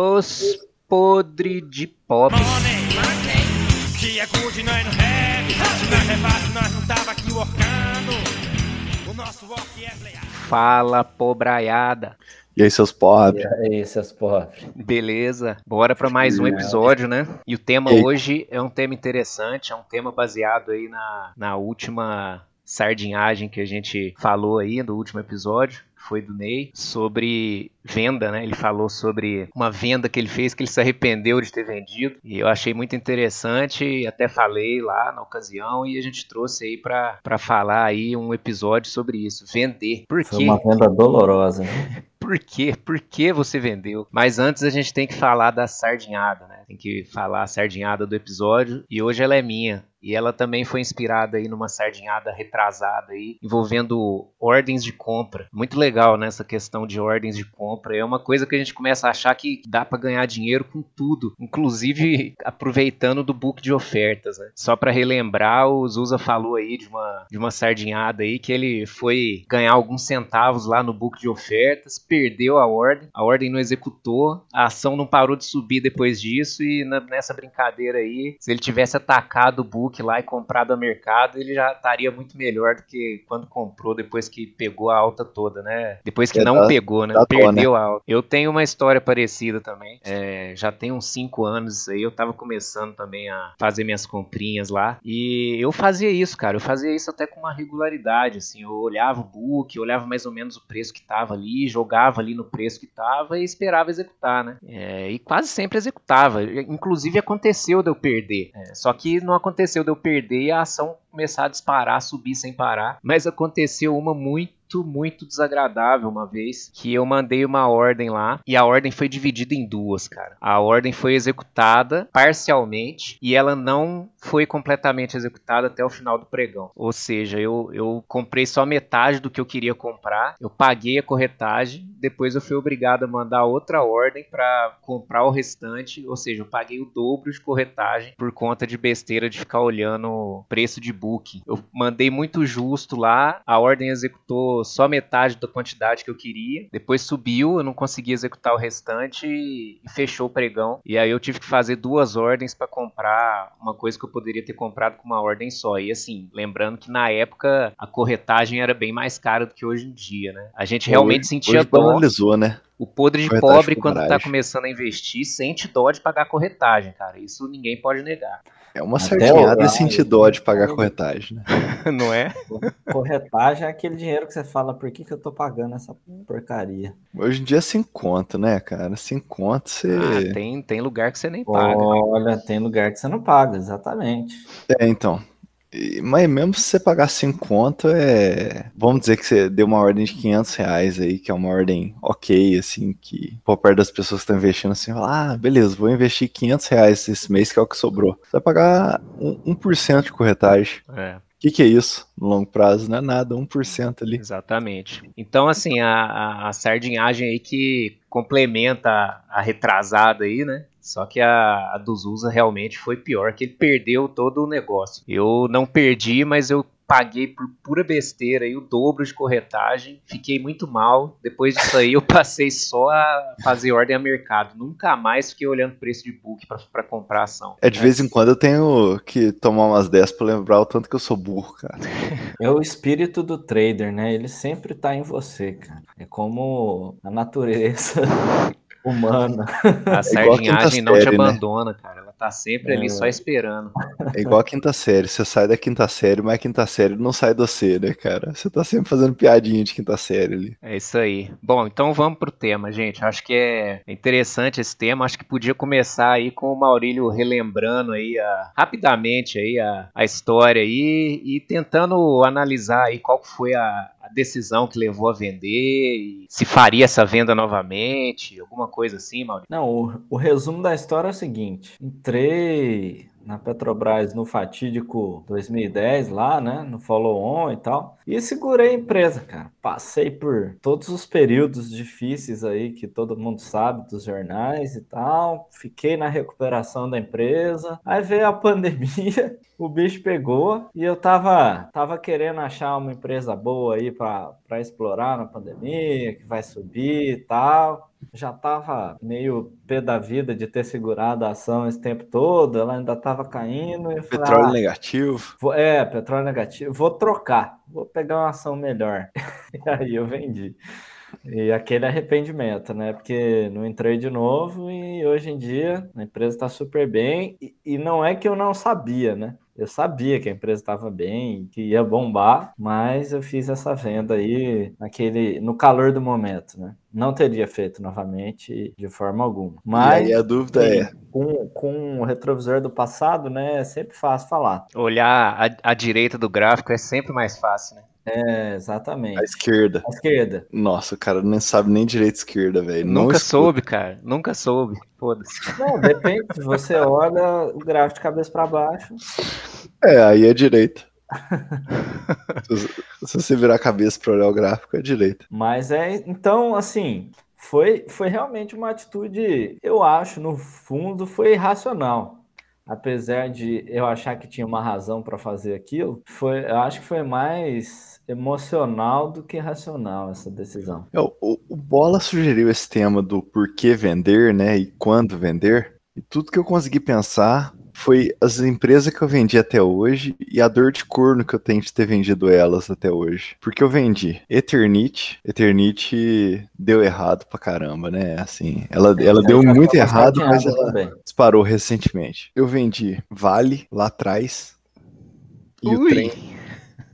Os podre de pobre. Que é é playar. Fala, pobraiada. E aí, seus pobres? E aí, seus pobres? Beleza, bora para mais um episódio, né? E o tema E hoje é um tema interessante, é um tema baseado aí na, na última sardinhagem que a gente falou aí no último episódio, foi do Ney, sobre venda, né? Ele falou sobre uma venda que ele fez que ele se arrependeu de ter vendido. E eu achei muito interessante, até falei lá na ocasião e a gente trouxe aí para falar aí um episódio sobre isso, vender. Por Foi quê? uma venda dolorosa, né? Por quê? Por que você vendeu? Mas antes a gente tem que falar da sardinhada, né? Tem que falar a sardinhada do episódio e hoje ela é minha. E ela também foi inspirada aí numa sardinhada retrasada aí, envolvendo ordens de compra. Muito legal nessa questão de ordens de compra. É uma coisa que a gente começa a achar que dá para ganhar dinheiro com tudo, inclusive aproveitando do book de ofertas, né? Só para relembrar, o Zusa falou aí de uma de uma sardinhada aí que ele foi ganhar alguns centavos lá no book de ofertas, perdeu a ordem, a ordem não executou, a ação não parou de subir depois disso e na- nessa brincadeira aí, se ele tivesse atacado o book lá e comprado a mercado, ele já estaria muito melhor do que quando comprou depois que pegou a alta toda, né? Depois que É, não tá- pegou, né? tá toa, Perdeu a alta. Eu tenho uma história parecida também. É, já tem uns 5 anos aí, eu tava começando também a fazer minhas comprinhas lá. E eu fazia isso, cara. Eu fazia isso até com uma regularidade, assim. Eu olhava o book, olhava mais ou menos o preço que tava ali, jogava ali no preço que tava e esperava executar, né? É, e quase sempre executava. Inclusive aconteceu de eu perder. É, só que não aconteceu de eu perder e a ação começar a disparar, subir sem parar. Mas aconteceu uma muito, muito desagradável uma vez que eu mandei uma ordem lá e a ordem foi dividida em duas, cara. A ordem foi executada parcialmente e ela não foi completamente executada até o final do pregão. Ou seja, eu, eu comprei só metade do que eu queria comprar, eu paguei a corretagem, depois eu fui obrigado a mandar outra ordem para comprar o restante, ou seja, eu paguei o dobro de corretagem por conta de besteira de ficar olhando preço de book. Eu mandei muito justo lá, a ordem executou só metade da quantidade que eu queria, depois subiu, eu não consegui executar o restante e fechou o pregão. E aí eu tive que fazer duas ordens para comprar uma coisa que eu poderia ter comprado com uma ordem só. E assim, lembrando que na época a corretagem era bem mais cara do que hoje em dia, né? A gente realmente Hoje- sentia hoje dó. banalizou, né? O podre de Corretagem pobre, quando tá coragem. começando a investir, sente dó de pagar corretagem, cara. Isso ninguém pode negar. É uma sardinhada sentir dó de pagar corretagem, né? Não é? Corretagem é aquele dinheiro que você fala, por que, que eu tô pagando essa porcaria? Hoje em dia, sem conta, né, cara? Sem conta, você. Ah, tem, tem lugar que você nem paga. Olha, tem lugar que você não paga, exatamente. É, então. Mas mesmo se você pagar sem conta, é. Vamos dizer que você deu uma ordem de 500 reais aí, que é uma ordem ok, assim, que por perto das pessoas que estão investindo, assim, fala, ah, beleza, vou investir 500 reais esse mês, que é o que sobrou. Você vai pagar um- 1% de corretagem. É. O que, que é isso no longo prazo? Não é nada, 1% ali. Exatamente. Então, assim, a, a, a sardinhagem aí que complementa a, a retrasada aí, né? Só que a, a do Zusa realmente foi pior, que ele perdeu todo o negócio. Eu não perdi, mas eu paguei por pura besteira aí o dobro de corretagem, fiquei muito mal. Depois disso aí eu passei só a fazer ordem a mercado. Nunca mais fiquei olhando preço de book pra- pra comprar ação. É, de vez em quando eu tenho que tomar umas 10 pra lembrar o tanto que eu sou burro, cara. É o espírito do trader, né? Ele sempre tá em você, cara. É como a natureza humana. A quinta sardinhagem não te série, né? abandona, cara. Ela tá sempre ali É. só esperando. É igual a quinta série. Você sai da quinta série, mas a quinta série não sai de você, né, cara? Você tá sempre fazendo piadinha de quinta série ali. É isso aí. Bom, então vamos pro tema, gente. Acho que é interessante esse tema. Acho que podia começar aí com o Maurílio relembrando aí a- rapidamente aí a, a história aí e tentando analisar aí qual foi a, decisão que levou a vender se faria essa venda novamente, alguma coisa assim, Maurílio. Não, o, o resumo da história é o seguinte: entrei na Petrobras no fatídico 2010 lá, né, no follow-on e tal, e segurei a empresa, cara. Passei por todos os períodos difíceis aí que todo mundo sabe dos jornais e tal. Fiquei na recuperação da empresa. Aí veio a pandemia, o bicho pegou e eu tava tava querendo achar uma empresa boa aí para explorar na pandemia, que vai subir e tal. Já tava meio pé da vida de ter segurado a ação esse tempo todo, ela ainda tava caindo. E eu falei, Petróleo ah, negativo. vou- é, petróleo negativo, vou trocar, vou pegar uma ação melhor. E aí eu vendi. E aquele arrependimento, né? Porque não entrei de novo e hoje em dia a empresa está super bem. E, e não é que eu não sabia, né? Eu sabia que a empresa estava bem, que ia bombar, mas eu fiz essa venda aí naquele, no calor do momento, né? Não teria feito novamente de forma alguma. Mas E aí a dúvida sim, é, com, com o retrovisor do passado, né? É sempre fácil falar. Olhar à, à direita do gráfico é sempre mais fácil, né? É, exatamente. a esquerda. À esquerda. Nossa, o cara não sabe nem direita esquerda, velho. Nunca escuta. soube, cara. Nunca soube. Foda-se. Não, depende. Você olha o gráfico de cabeça para baixo, É, aí é direita. se, se você virar a cabeça pra olhar o gráfico, é direita. mas é. Então, assim, foi, foi realmente uma atitude, eu acho, no fundo, foi irracional. Apesar de eu achar que tinha uma razão para fazer aquilo, foi, eu acho que foi mais emocional do que racional essa decisão. É, o, o- o Bola sugeriu esse tema do porquê vender, né? E quando vender. E tudo que eu consegui pensar foi as empresas que eu vendi até hoje e a dor de corno que eu tenho de ter vendido elas até hoje. Porque eu vendi Eternite. Eternite deu errado pra caramba, né? Assim, ela, ela deu muito errado, mas ela também. disparou recentemente. Eu vendi Vale lá atrás. E o Ui. trem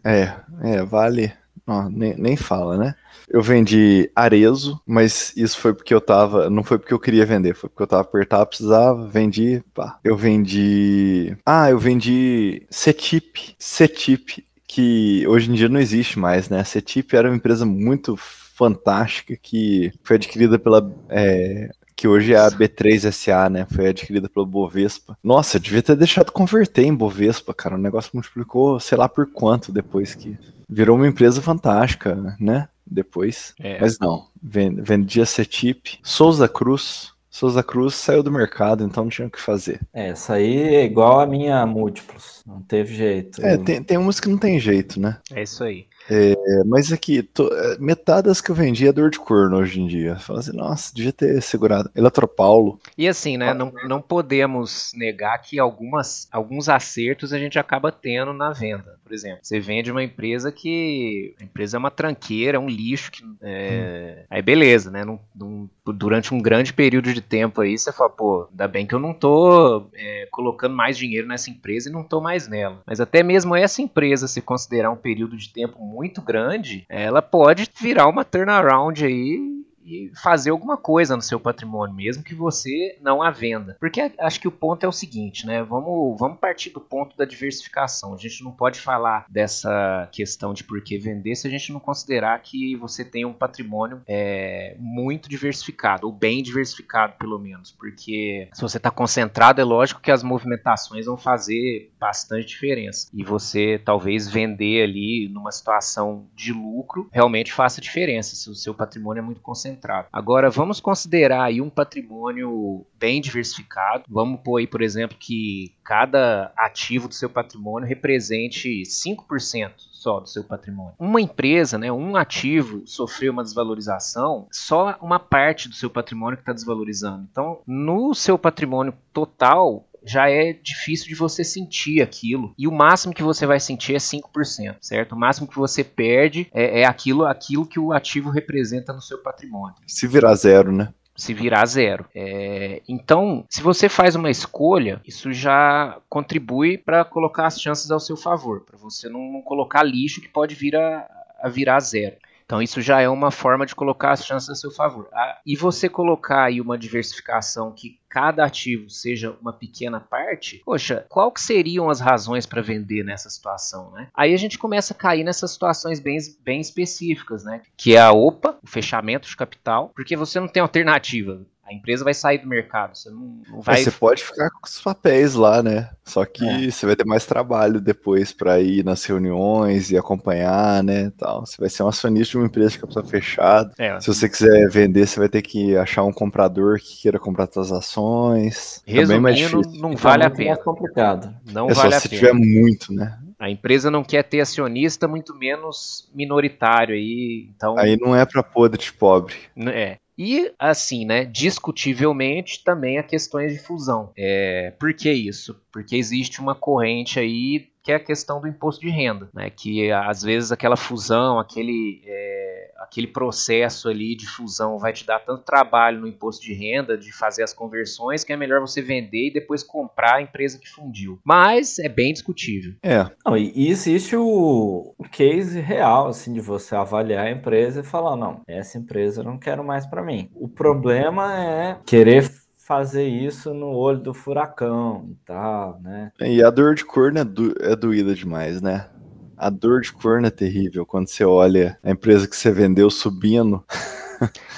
é, é, vale. Ó, nem, nem fala, né? Eu vendi Arezo, mas isso foi porque eu tava. Não foi porque eu queria vender, foi porque eu tava apertado, precisava, vendi, pá. Eu vendi. Ah, eu vendi Cetip. Cetip, que hoje em dia não existe mais, né? Cetip era uma empresa muito fantástica que foi adquirida pela. é, que hoje é a B3SA, né? Foi adquirida pelo Bovespa. Nossa, eu devia ter deixado converter em Bovespa, cara. O negócio multiplicou, sei lá por quanto depois que virou uma empresa fantástica, né? Depois. É. Mas não, ven- vendia Cetip. Souza Cruz. Souza Cruz saiu do mercado, então não tinha o que fazer. É, essa aí é igual a minha múltiplos. Não teve jeito. É, tem, tem umas que não tem jeito, né? É isso aí. É, mas aqui, to- é, metade das que eu vendi é dor de corno hoje em dia. Fala assim, nossa, devia ter segurado. Eletropaulo. E assim, né? Não, não podemos negar que algumas, alguns acertos a gente acaba tendo na venda. Por exemplo, você vende uma empresa que. A empresa é uma tranqueira, é um lixo. Que, é, Aí beleza, né? Num- num- durante um grande período de tempo aí, você fala, pô, ainda bem que eu não tô é, colocando mais dinheiro nessa empresa e não tô mais nela. Mas até mesmo essa empresa, se considerar um período de tempo muito grande, ela pode virar uma turnaround aí e fazer alguma coisa no seu patrimônio, mesmo que você não a venda. Porque acho que o ponto é o seguinte, né? Vamos, vamos partir do ponto da diversificação. A gente não pode falar dessa questão de por que vender se a gente não considerar que você tem um patrimônio é, muito diversificado, ou bem diversificado, pelo menos. Porque se você está concentrado, é lógico que as movimentações vão fazer bastante diferença. E você talvez vender ali numa situação de lucro realmente faça diferença se o seu patrimônio é muito concentrado. Agora, vamos considerar aí um patrimônio bem diversificado. Vamos pôr aí, por exemplo, que cada ativo do seu patrimônio represente 5% só do seu patrimônio. Uma empresa, né, um ativo sofreu uma desvalorização, só uma parte do seu patrimônio que está desvalorizando. Então, no seu patrimônio total, já é difícil de você sentir aquilo. E o máximo que você vai sentir é 5%, certo? O máximo que você perde é, é aquilo, aquilo que o ativo representa no seu patrimônio Se virar zero, né? se virar zero. É, então, se você faz uma escolha, isso já contribui para colocar as chances ao seu favor, para você não, não colocar lixo que pode vir a, a virar zero. Então isso já é uma forma de colocar as chances a seu favor. Ah, e você colocar aí uma diversificação que cada ativo seja uma pequena parte, poxa, qual que seriam as razões para vender nessa situação, né? Aí a gente começa a cair nessas situações bem, bem específicas, né? Que é a OPA, o fechamento de capital, porque você não tem alternativa. A empresa vai sair do mercado, você não, não vai... Você pode ficar com os papéis lá, né? Só que É. você vai ter mais trabalho depois pra ir nas reuniões e acompanhar, né? Tal. Você vai ser um acionista de uma empresa de capital fechado. É, Se você quiser vender, você vai ter que achar um comprador que queira comprar suas ações. É mais resumindo, não vale a muito pena. mais complicado. Não É só vale a se pena. tiver muito, né? A empresa não quer ter acionista, muito menos minoritário aí. Então, Aí não é pra podre de pobre. é. E, assim, né, discutivelmente também há questões de fusão. É, por que isso? Porque existe uma corrente aí que é a questão do imposto de renda, né? Que às vezes aquela fusão, aquele, é, aquele processo ali de fusão vai te dar tanto trabalho no imposto de renda, de fazer as conversões, que é melhor você vender e depois comprar a empresa que fundiu. Mas é bem discutível. É. Não, e existe o, case real, assim, de você avaliar a empresa e falar, não, essa empresa eu não quero mais para mim. O problema é querer fazer isso no olho do furacão e tal, né? E a dor de corno é, do, é doída demais, né? A dor de corno é terrível quando você olha a empresa que você vendeu subindo.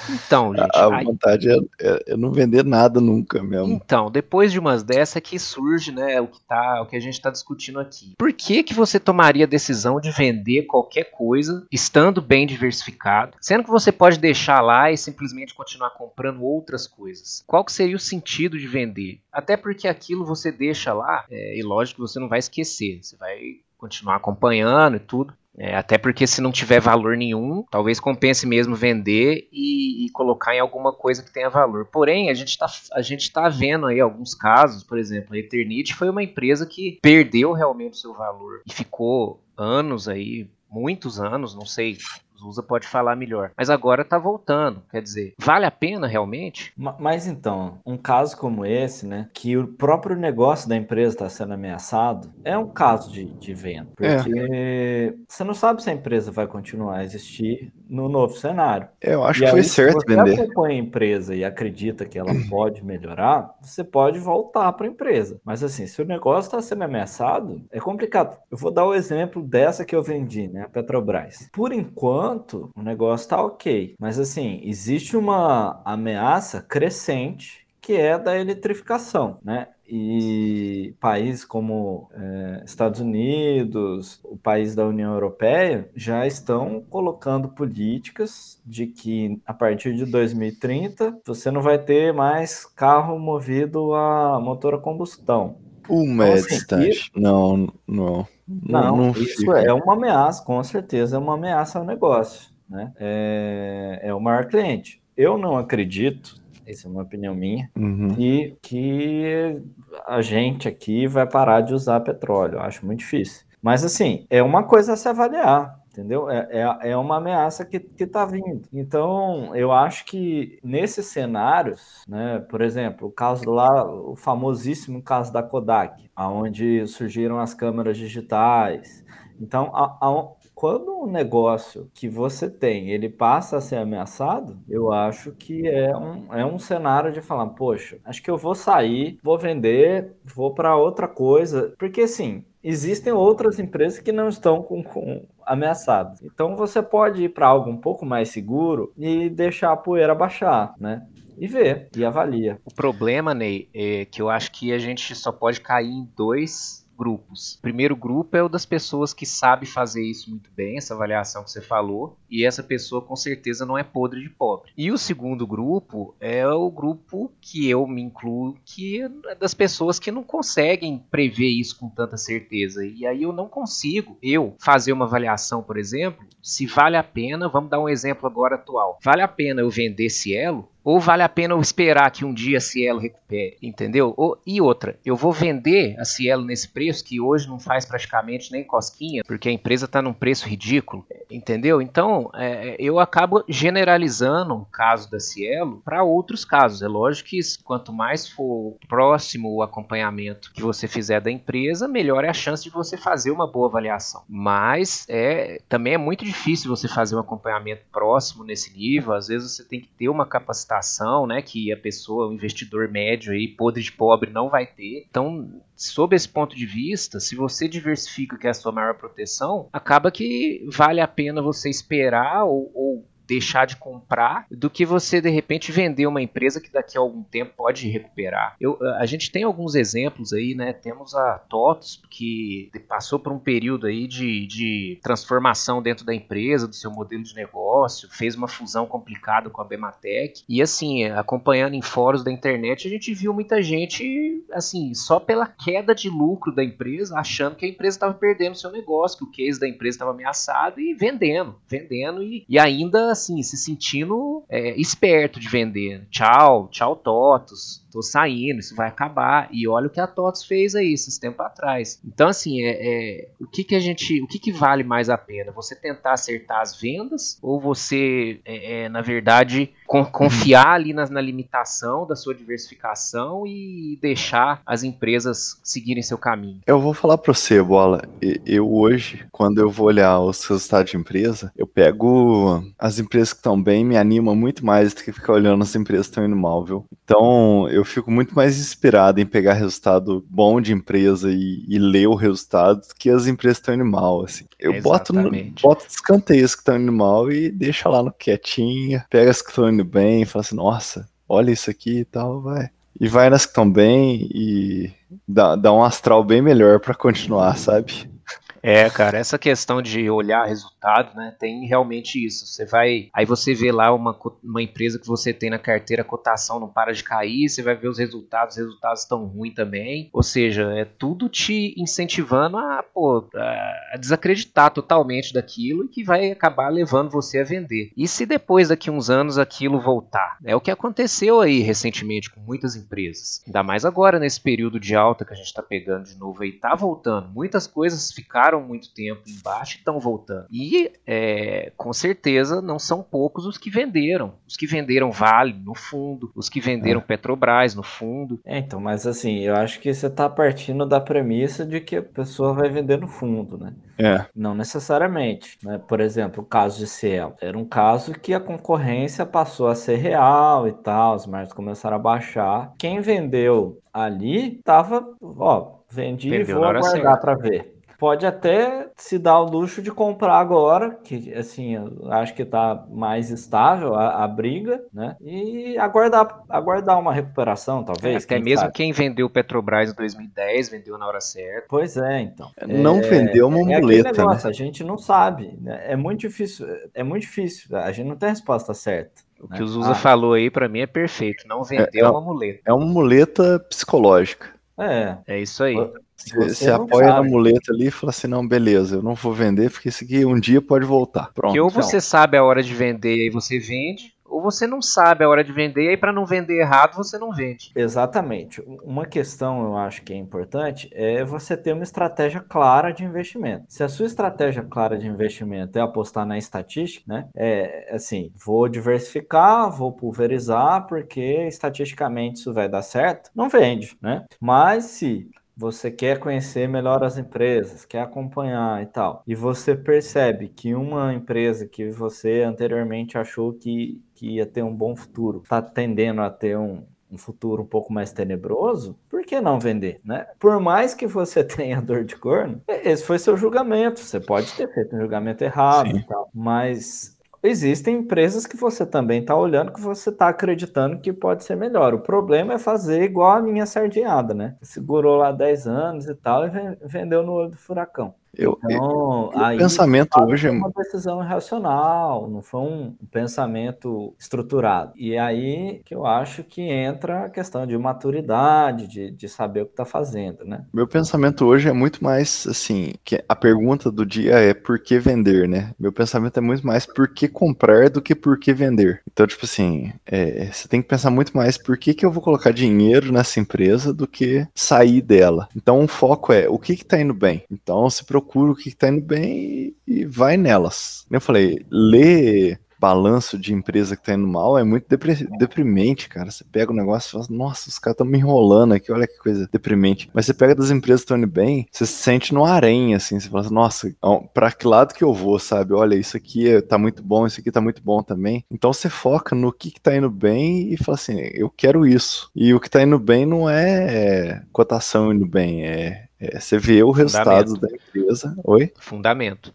Então, gente. A aí- vontade é, é- é não vender nada nunca mesmo. Então, depois de umas dessa que surge, né, o que tá, o que a gente está discutindo aqui. Por que que você tomaria a decisão de vender qualquer coisa estando bem diversificado, sendo que você pode deixar lá e simplesmente continuar comprando outras coisas? Qual que seria o sentido de vender? Até porque aquilo você deixa lá, é, e lógico que você não vai esquecer, você vai continuar acompanhando e tudo. É, até porque se não tiver valor nenhum, talvez compense mesmo vender e, e colocar em alguma coisa que tenha valor. Porém, a gente está tá vendo aí alguns casos, por exemplo, a Eternity foi uma empresa que perdeu realmente o seu valor e ficou anos aí, muitos anos, não sei, Zusa pode falar melhor. Mas agora tá voltando, quer dizer, vale a pena realmente? Ma- Mas então, um caso como esse, né, que o próprio negócio da empresa está sendo ameaçado, é um caso de, de venda. É. Porque você não sabe se a empresa vai continuar a existir no novo cenário. É, Eu acho E que foi aí, se certo você vender. acompanha a empresa e acredita que ela pode melhorar, você pode voltar para a empresa. Mas assim, se o negócio está sendo ameaçado, é complicado. Eu vou dar o exemplo dessa que eu vendi, né, a Petrobras. Por enquanto, o negócio está ok. Mas assim, existe uma ameaça crescente que é da eletrificação, né? E países como eh, Estados Unidos, o país da União Europeia, já estão colocando políticas de que a partir de 2030 você não vai ter mais carro movido a motor a combustão. Uma é distante. Não, não. Não, não isso fica. é uma ameaça, com certeza é uma ameaça ao negócio, né? É, é o maior cliente. Eu não acredito, essa é uma opinião minha, Uhum. que, que a gente aqui vai parar de usar petróleo. Eu acho muito difícil. Mas, assim, é uma coisa a se avaliar, entendeu? É, é, é uma ameaça que está vindo. Então, eu acho que nesses cenários, né, por exemplo, o caso lá, o famosíssimo caso da Kodak, onde surgiram as câmeras digitais. Então, a- a- quando um negócio que você tem, ele passa a ser ameaçado, eu acho que é um, é um cenário de falar, poxa, acho que eu vou sair, vou vender, vou para outra coisa, porque assim, existem outras empresas que não estão com, com ameaçadas. Então você pode ir para algo um pouco mais seguro e deixar a poeira baixar, né? E ver, e avalia. O problema, Ney, é que eu acho que a gente só pode cair em dois grupos. O primeiro grupo é o das pessoas que sabe fazer isso muito bem, essa avaliação que você falou, e essa pessoa com certeza não é podre de pobre. E o segundo grupo é o grupo que eu me incluo, que é das pessoas que não conseguem prever isso com tanta certeza. E aí eu não consigo, eu, fazer uma avaliação, por exemplo, se vale a pena, vamos dar um exemplo agora atual, vale a pena eu vender Cielo ou vale a pena eu esperar que um dia a Cielo recupere, entendeu? Ou- e outra, eu vou vender a Cielo nesse preço que hoje não faz praticamente nem cosquinha, porque a empresa está num preço ridículo, entendeu? Então, é, eu acabo generalizando um caso da Cielo para outros casos. É lógico que quanto mais for próximo o acompanhamento que você fizer da empresa, melhor é a chance de você fazer uma boa avaliação. Mas é também é muito difícil você fazer um acompanhamento próximo nesse nível. Às vezes você tem que ter uma capacitação, né, que a pessoa, o investidor médio aí, podre de pobre, não vai ter. Então, sob esse ponto de vista, se você diversifica que é a sua maior proteção, acaba que vale a pena você esperar ou, ou deixar de comprar do que você de repente vender uma empresa que daqui a algum tempo pode recuperar. Eu, a gente tem alguns exemplos aí, né? Temos a TOTS que passou por um período aí de, de transformação dentro da empresa, do seu modelo de negócio, fez uma fusão complicada com a Bematec e assim, acompanhando em fóruns da internet, a gente viu muita gente assim, só pela queda de lucro da empresa, achando que a empresa estava perdendo seu negócio, que o case da empresa estava ameaçado e vendendo, vendendo e, e ainda assim, se sentindo é, esperto de vender. Tchau, tchau, Totos tô saindo, isso vai acabar. E olha o que a TOTS fez aí esses tempos atrás. Então, assim, é, é, o que que a gente. O que, que vale mais a pena? Você tentar acertar as vendas ou você, é, é na verdade, con confiar ali na, na, limitação da sua diversificação e deixar as empresas seguirem seu caminho? Eu vou falar para você, Bola. Eu hoje, quando eu vou olhar os resultados de empresa, eu pego as empresas que estão bem, me anima muito mais do que ficar olhando as empresas que estão indo mal, viu? Então, eu fico muito mais inspirado em pegar resultado bom de empresa e, e ler o resultado do que as empresas estão indo mal, assim. Eu é boto, no, boto escanteios que estão indo mal e deixa lá no quietinho, pega as que estão indo bem e fala assim, nossa, olha isso aqui e tal, vai. E vai nas que estão bem e dá, dá um astral bem melhor para continuar, sabe? É, cara, essa questão de olhar resultado, né, tem realmente isso. Você vai, aí você vê lá uma, uma empresa que você tem na carteira, a cotação não para de cair, você vai ver os resultados, os resultados estão ruins também. Ou seja, é tudo te incentivando a, pô, a desacreditar totalmente daquilo e que vai acabar levando você a vender. E se depois daqui uns anos aquilo voltar? É o que aconteceu aí recentemente com muitas empresas. Ainda mais agora nesse período de alta que a gente está pegando de novo aí, tá voltando. Muitas coisas ficaram ficaram muito tempo embaixo e estão voltando. E é, com certeza não são poucos os que venderam. Os que venderam Vale no fundo, os que venderam é. Petrobras no fundo. É, então, mas assim, eu acho que você está partindo da premissa de que a pessoa vai vender no fundo, né? É. Não necessariamente. Né? Por exemplo, o caso de Cielo. Era um caso que a concorrência passou a ser real e tal, os margens começaram a baixar. Quem vendeu ali estava, ó, vendi e vou aguardar para ver pode até se dar o luxo de comprar agora, que assim, acho que está mais estável a, a, briga, né? E aguardar, aguardar uma recuperação, talvez. É, até mesmo sabe. quem vendeu Petrobras em 2010 vendeu na hora certa. Pois é, então. Não é, vendeu uma é muleta, negócio, né? A gente não sabe, né? É muito difícil, é muito difícil. A gente não tem a resposta certa. O que o Zusa ah. falou aí para mim é perfeito. Não vendeu é, é uma muleta. É uma muleta psicológica. É. É isso aí. Você, apoia sabe. na muleta ali e fala assim: não, beleza, eu não vou vender porque isso aqui um dia pode voltar. Pronto. Que ou você sabe a hora de vender e aí você vende, ou você não sabe a hora de vender e aí para não vender errado você não vende. Exatamente. Uma questão eu acho que é importante é você ter uma estratégia clara de investimento. Se a sua estratégia clara de investimento é apostar na estatística, né? É assim, vou diversificar, vou pulverizar porque estatisticamente isso vai dar certo, não vende, né? Mas se você quer conhecer melhor as empresas, quer acompanhar e tal, e você percebe que uma empresa que você anteriormente achou que, que ia ter um bom futuro está tendendo a ter um, um futuro um pouco mais tenebroso, por que não vender, né? Por mais que você tenha dor de corno, esse foi seu julgamento. Você pode ter feito um julgamento errado Sim. e tal, mas existem empresas que você também está olhando que você está acreditando que pode ser melhor. O problema é fazer igual a minha sardinhada, né? Segurou lá 10 anos e tal e vendeu no olho do furacão. Eu, então, eu, o pensamento hoje é uma decisão irracional, não foi um pensamento estruturado. E aí que eu acho que entra a questão de maturidade, de, de saber o que está fazendo, né? Meu pensamento hoje é muito mais assim, que a pergunta do dia é por que vender, né? Meu pensamento é muito mais por que comprar do que por que vender. Então, tipo assim, é, você tem que pensar muito mais por que, que eu vou colocar dinheiro nessa empresa do que sair dela. Então, o foco é o que está indo bem. Então, se preocupa procura o que está indo bem e vai nelas. Eu falei, ler balanço de empresa que tá indo mal é muito deprimente, cara. Você pega o negócio e fala, nossa, os caras estão me enrolando aqui, olha que coisa deprimente. Mas você pega das empresas que estão indo bem, você se sente no harém, assim, você fala assim, nossa, pra que lado que eu vou, sabe? Olha, isso aqui é, tá muito bom, isso aqui tá muito bom também. Então você foca no que, que tá indo bem e fala assim, eu quero isso. E o que tá indo bem não é cotação indo bem, é é, você vê o resultado da empresa. Oi? Fundamento.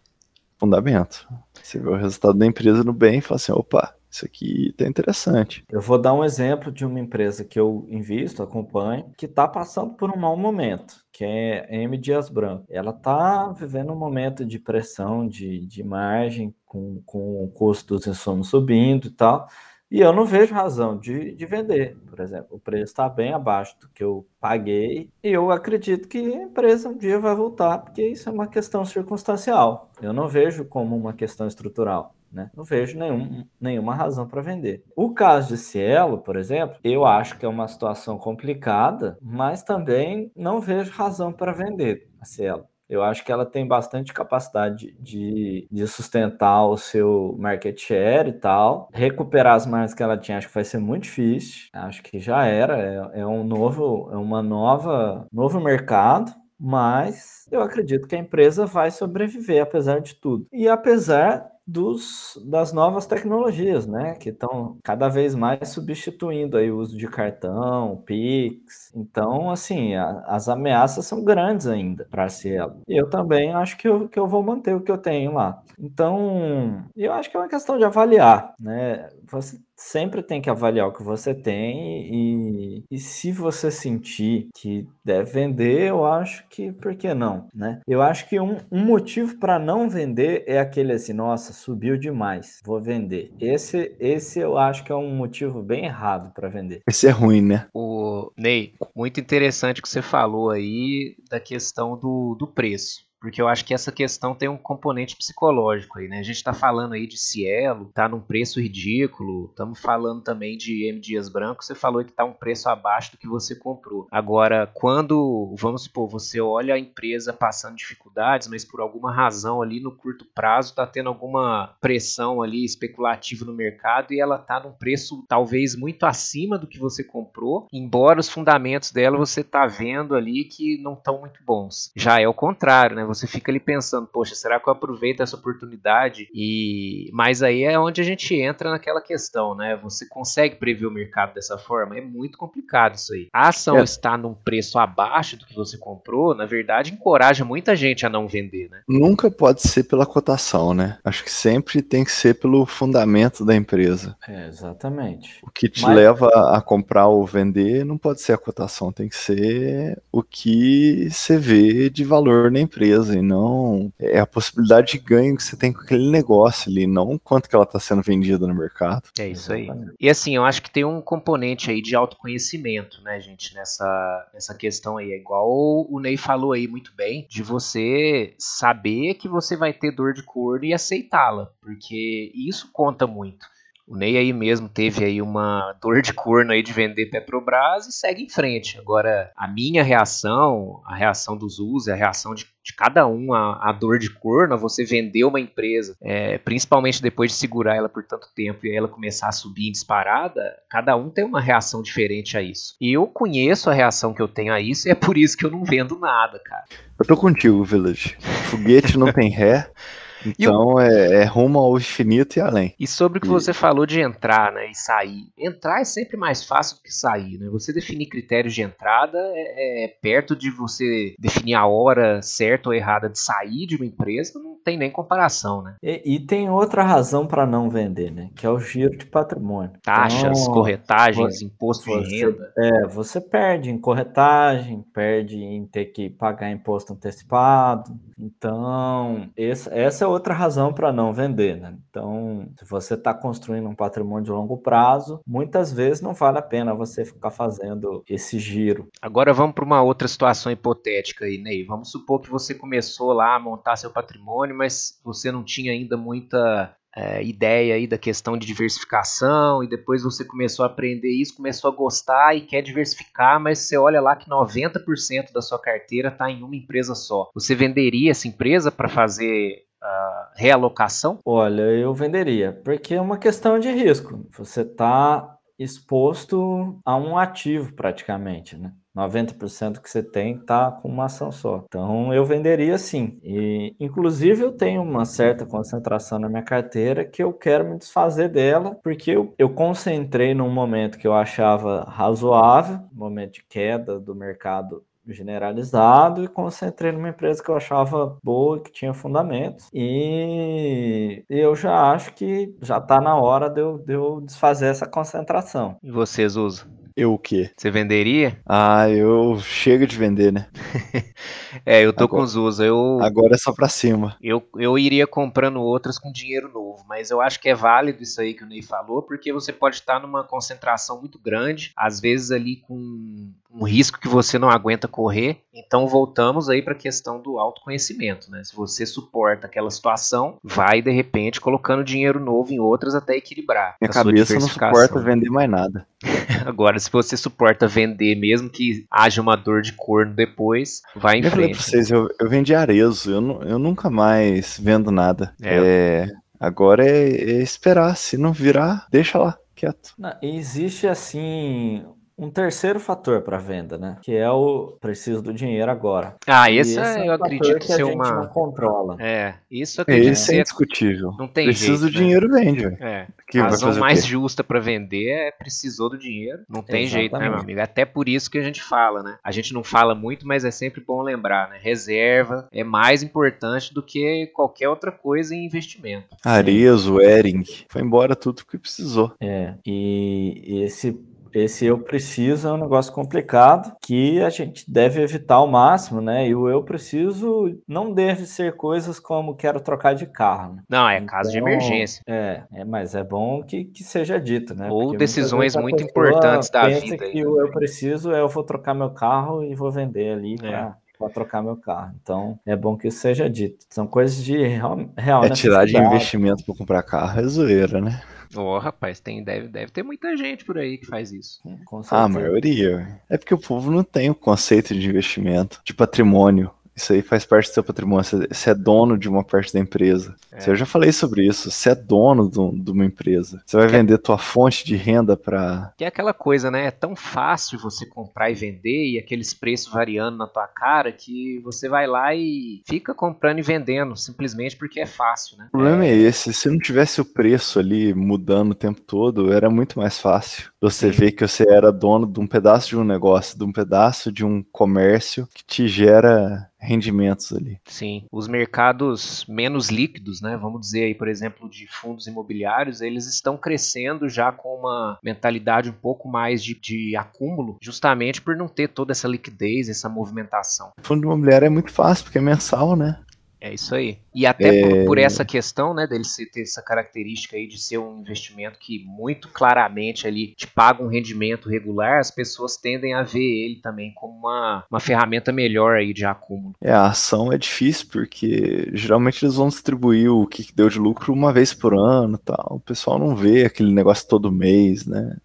Fundamento. Você vê o resultado da empresa no bem e fala assim: opa, isso aqui tá interessante. Eu vou dar um exemplo de uma empresa que eu invisto, acompanho, que está passando por um mau momento, que é a M Dias Branco. Ela está vivendo um momento de pressão de, de margem, com, com o custo dos insumos subindo e tal. E eu não vejo razão de, de vender, por exemplo. O preço está bem abaixo do que eu paguei e eu acredito que a empresa um dia vai voltar, porque isso é uma questão circunstancial. Eu não vejo como uma questão estrutural. né? Não vejo nenhum, nenhuma razão para vender. O caso de Cielo, por exemplo, eu acho que é uma situação complicada, mas também não vejo razão para vender a Cielo. Eu acho que ela tem bastante capacidade de, de sustentar o seu market share e tal. Recuperar as margens que ela tinha, acho que vai ser muito difícil. Acho que já era. É, é um novo, é uma nova, novo mercado mas eu acredito que a empresa vai sobreviver apesar de tudo. E apesar dos, das novas tecnologias, né? Que estão cada vez mais substituindo aí o uso de cartão, Pix. Então, assim, a, as ameaças são grandes ainda para Cielo. E eu também acho que eu, que eu vou manter o que eu tenho lá. Então, eu acho que é uma questão de avaliar, né? Você sempre tem que avaliar o que você tem e, e se você sentir que deve vender, eu acho que por que não, né? Eu acho que um, um motivo para não vender é aquele assim, nossa, subiu demais, vou vender. Esse, esse eu acho que é um motivo bem errado para vender. Esse é ruim, né? O Ney, muito interessante que você falou aí da questão do, do preço porque eu acho que essa questão tem um componente psicológico aí, né? A gente está falando aí de Cielo, tá num preço ridículo, estamos falando também de M Dias Branco, você falou que tá um preço abaixo do que você comprou. Agora, quando, vamos supor, você olha a empresa passando dificuldades, mas por alguma razão ali no curto prazo tá tendo alguma pressão ali especulativa no mercado e ela tá num preço talvez muito acima do que você comprou, embora os fundamentos dela você tá vendo ali que não estão muito bons. Já é o contrário, né? Você fica ali pensando, poxa, será que eu aproveito essa oportunidade? E mas aí é onde a gente entra naquela questão, né? Você consegue prever o mercado dessa forma? É muito complicado isso aí. A ação é. está num preço abaixo do que você comprou, na verdade, encoraja muita gente a não vender, né? Nunca pode ser pela cotação, né? Acho que sempre tem que ser pelo fundamento da empresa. É, exatamente. O que te mas... leva a comprar ou vender não pode ser a cotação, tem que ser o que você vê de valor na empresa empresa e não é a possibilidade de ganho que você tem com aquele negócio ali, não quanto que ela está sendo vendida no mercado. É isso aí. E assim, eu acho que tem um componente aí de autoconhecimento, né, gente, nessa, nessa questão aí. É igual o Ney falou aí muito bem, de você saber que você vai ter dor de corno e aceitá-la, porque isso conta muito. O Ney aí mesmo teve aí uma dor de corno aí de vender Petrobras e segue em frente. Agora, a minha reação, a reação dos usos, a reação de, de cada um, a, a, dor de corno, a você vender uma empresa, é, principalmente depois de segurar ela por tanto tempo e ela começar a subir em disparada, cada um tem uma reação diferente a isso. E eu conheço a reação que eu tenho a isso e é por isso que eu não vendo nada, cara. Eu tô contigo, Village. Foguete não tem ré. Então o... é, é, rumo ao infinito e além. E sobre o que e... você falou de entrar né, e sair. Entrar é sempre mais fácil do que sair. Né? Você definir critérios de entrada é, é perto de você definir a hora certa ou errada de sair de uma empresa, não tem nem comparação. Né? E, e tem outra razão para não vender, né? que é o giro de patrimônio. Taxas, então, corretagens, você, imposto de renda. É, você perde em corretagem, perde em ter que pagar imposto antecipado. Então, essa, essa é outra razão para não vender, né? Então, se você está construindo um patrimônio de longo prazo, muitas vezes não vale a pena você ficar fazendo esse giro. Agora vamos para uma outra situação hipotética aí, Ney. Vamos supor que você começou lá a montar seu patrimônio, mas você não tinha ainda muita é, ideia aí da questão de diversificação e depois você começou a aprender isso, começou a gostar e quer diversificar, mas você olha lá que 90% da sua carteira está em uma empresa só. Você venderia essa empresa para fazer uh, realocação? Olha, eu venderia, porque é uma questão de risco. Você está exposto a um ativo praticamente, né? 90% que você tem está com uma ação só. Então eu venderia sim. E inclusive eu tenho uma certa concentração na minha carteira que eu quero me desfazer dela, porque eu, eu concentrei num momento que eu achava razoável, momento de queda do mercado generalizado e concentrei numa empresa que eu achava boa, que tinha fundamentos. E eu já acho que já está na hora de eu, de eu desfazer essa concentração. E vocês usam? Eu o quê? Você venderia? Ah, eu chego de vender, né? é, eu tô agora, com Zusa. Eu, agora é só pra cima. Eu, eu iria comprando outras com dinheiro novo, mas eu acho que é válido isso aí que o Ney falou, porque você pode estar numa concentração muito grande, às vezes ali com um risco que você não aguenta correr. Então voltamos aí para a questão do autoconhecimento, né? Se você suporta aquela situação, vai de repente colocando dinheiro novo em outras até equilibrar. Minha cabeça não suporta vender mais nada. Agora, se você suporta vender, mesmo que haja uma dor de corno depois, vai em Eu falei pra frente. vocês, eu, eu vendi arezo, eu, nu- eu nunca mais vendo nada. É. É, agora é, é esperar, se não virar, deixa lá, quieto. Não, existe assim um terceiro fator para venda, né? Que é o preciso do dinheiro agora. Ah, E esse, é um eu fator acredito que a ser gente não uma. controla. É, isso eu acredito Esse é indiscutível. Não tem Precisa jeito, do né? dinheiro, vende, velho. É. Que a razão mais justa pra vender é precisou do dinheiro. Não tem jeito, né, meu Exatamente. amigo? Até por isso que a gente fala, né? A gente não fala muito, mas é sempre bom lembrar, né? Reserva é mais importante do que qualquer outra coisa em investimento. Arezo, Ering, foi embora tudo que precisou. É, e esse, esse eu preciso é um negócio complicado que a gente deve evitar ao máximo, né? E o eu preciso não deve ser coisas como quero trocar de carro. né? Não, é caso de Então, emergência. É, é, mas é bom que, que seja dito, né? Ou Porque decisões muito importantes da vida aí que o eu preciso é eu vou trocar meu carro e vou vender ali É. para trocar meu carro. Então é bom que isso seja dito. São coisas de real, real É tirar de investimento pra comprar carro é zoeira, né? Ô, rapaz, tem, deve, deve ter muita gente por aí que faz isso. Com Ah, a maioria. É porque o povo não tem o conceito de investimento, de patrimônio. Isso aí faz parte do seu patrimônio. Você, é dono de uma parte da empresa. É. Eu já falei sobre isso. Você é dono do- de uma empresa. Você vai vender tua fonte de renda pra. Que é aquela coisa, né? É tão fácil você comprar e vender e aqueles preços variando na tua cara que você vai lá e fica comprando e vendendo, simplesmente porque é fácil, né? O problema é esse. Se não tivesse o preço ali mudando o tempo todo, era muito mais fácil. Você Sim. ver que você era dono de um pedaço de um negócio, de um pedaço de um comércio que te gera rendimentos ali. Sim, os mercados menos líquidos, né? Vamos dizer aí, por exemplo, de fundos imobiliários, eles estão crescendo já com uma mentalidade um pouco mais de, de acúmulo, justamente por não ter toda essa liquidez, essa movimentação. Fundo imobiliário é muito fácil, porque é mensal, né? É isso aí. E até É. por, por essa questão, né, dele ter essa característica aí de ser um investimento que muito claramente ali te paga um rendimento regular, as pessoas tendem a ver ele também como uma, uma ferramenta melhor aí de acúmulo. É, a ação é difícil porque geralmente eles vão distribuir o que que deu de lucro uma vez por ano e tal. O pessoal não vê aquele negócio todo mês, né?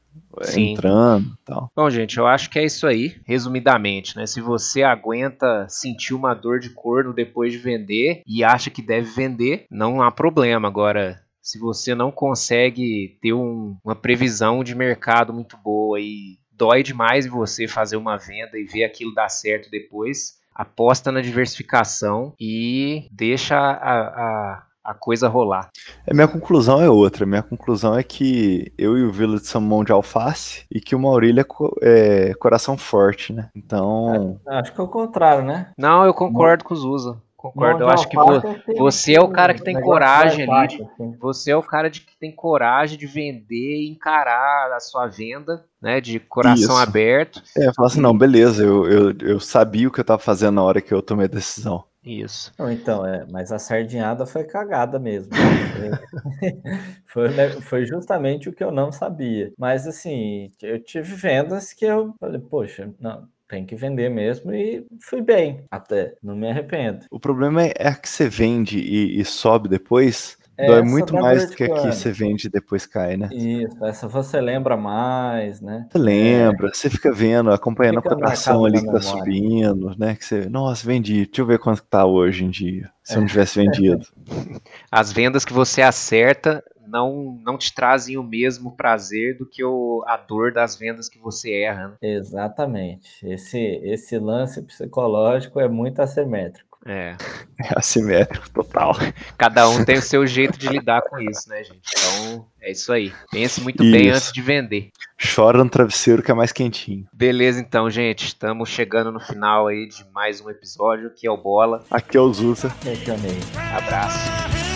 Sim. Entrando e tal. Bom, gente, eu acho que é isso aí, resumidamente, né? Se você aguenta sentir uma dor de corno depois de vender e acha que deve vender, não há problema. Agora, se você não consegue ter um- uma previsão de mercado muito boa e dói demais em você fazer uma venda e ver aquilo dar certo depois, aposta na diversificação e deixa a, a, a coisa rolar. A minha conclusão é outra. Minha conclusão é que eu e o Vila de São Mão de Alface e que o Maurílio é, co- é coração forte, né? Então, Acho que é o contrário, né? Não, eu concordo com o Zusa. Concordo. Eu acho que tem- você é o cara que tem coragem ali assim. Você é o cara de que tem coragem de vender e encarar a sua venda, né? De coração Isso. aberto. é, eu falo assim, não, beleza, eu, eu, eu sabia o que eu tava fazendo na hora que eu tomei a decisão. Isso. Não, então, é, mas a sardinhada foi cagada mesmo. Foi, foi, foi justamente o que eu não sabia. Mas assim, eu tive vendas que eu falei, poxa, não, tem que vender mesmo e fui bem, até, não me arrependo. O problema é, é que você vende e, e sobe depois, É, dói muito mais do que aqui você vende e depois cai, né? Isso, essa você lembra mais, né? Você lembra, você fica vendo, acompanhando Fica a cotação ali que tá memória. subindo, né? Que você, nossa, vendi, deixa eu ver quanto que tá hoje em dia. Se eu não tivesse vendido. As vendas que você acerta não, não te trazem o mesmo prazer do que o, a dor das vendas que você erra. Né? Exatamente. Esse, esse lance psicológico é muito assimétrico. É. É assimétrico total. Cada um tem o seu jeito de lidar com isso, né, gente? Então, é isso aí. Pense muito bem Isso. antes de vender. Chora no travesseiro que é mais quentinho. Beleza, então, gente. Estamos chegando no final aí de mais um episódio, que é o Bola. Aqui é o Zusa. É que eu amei. Abraço.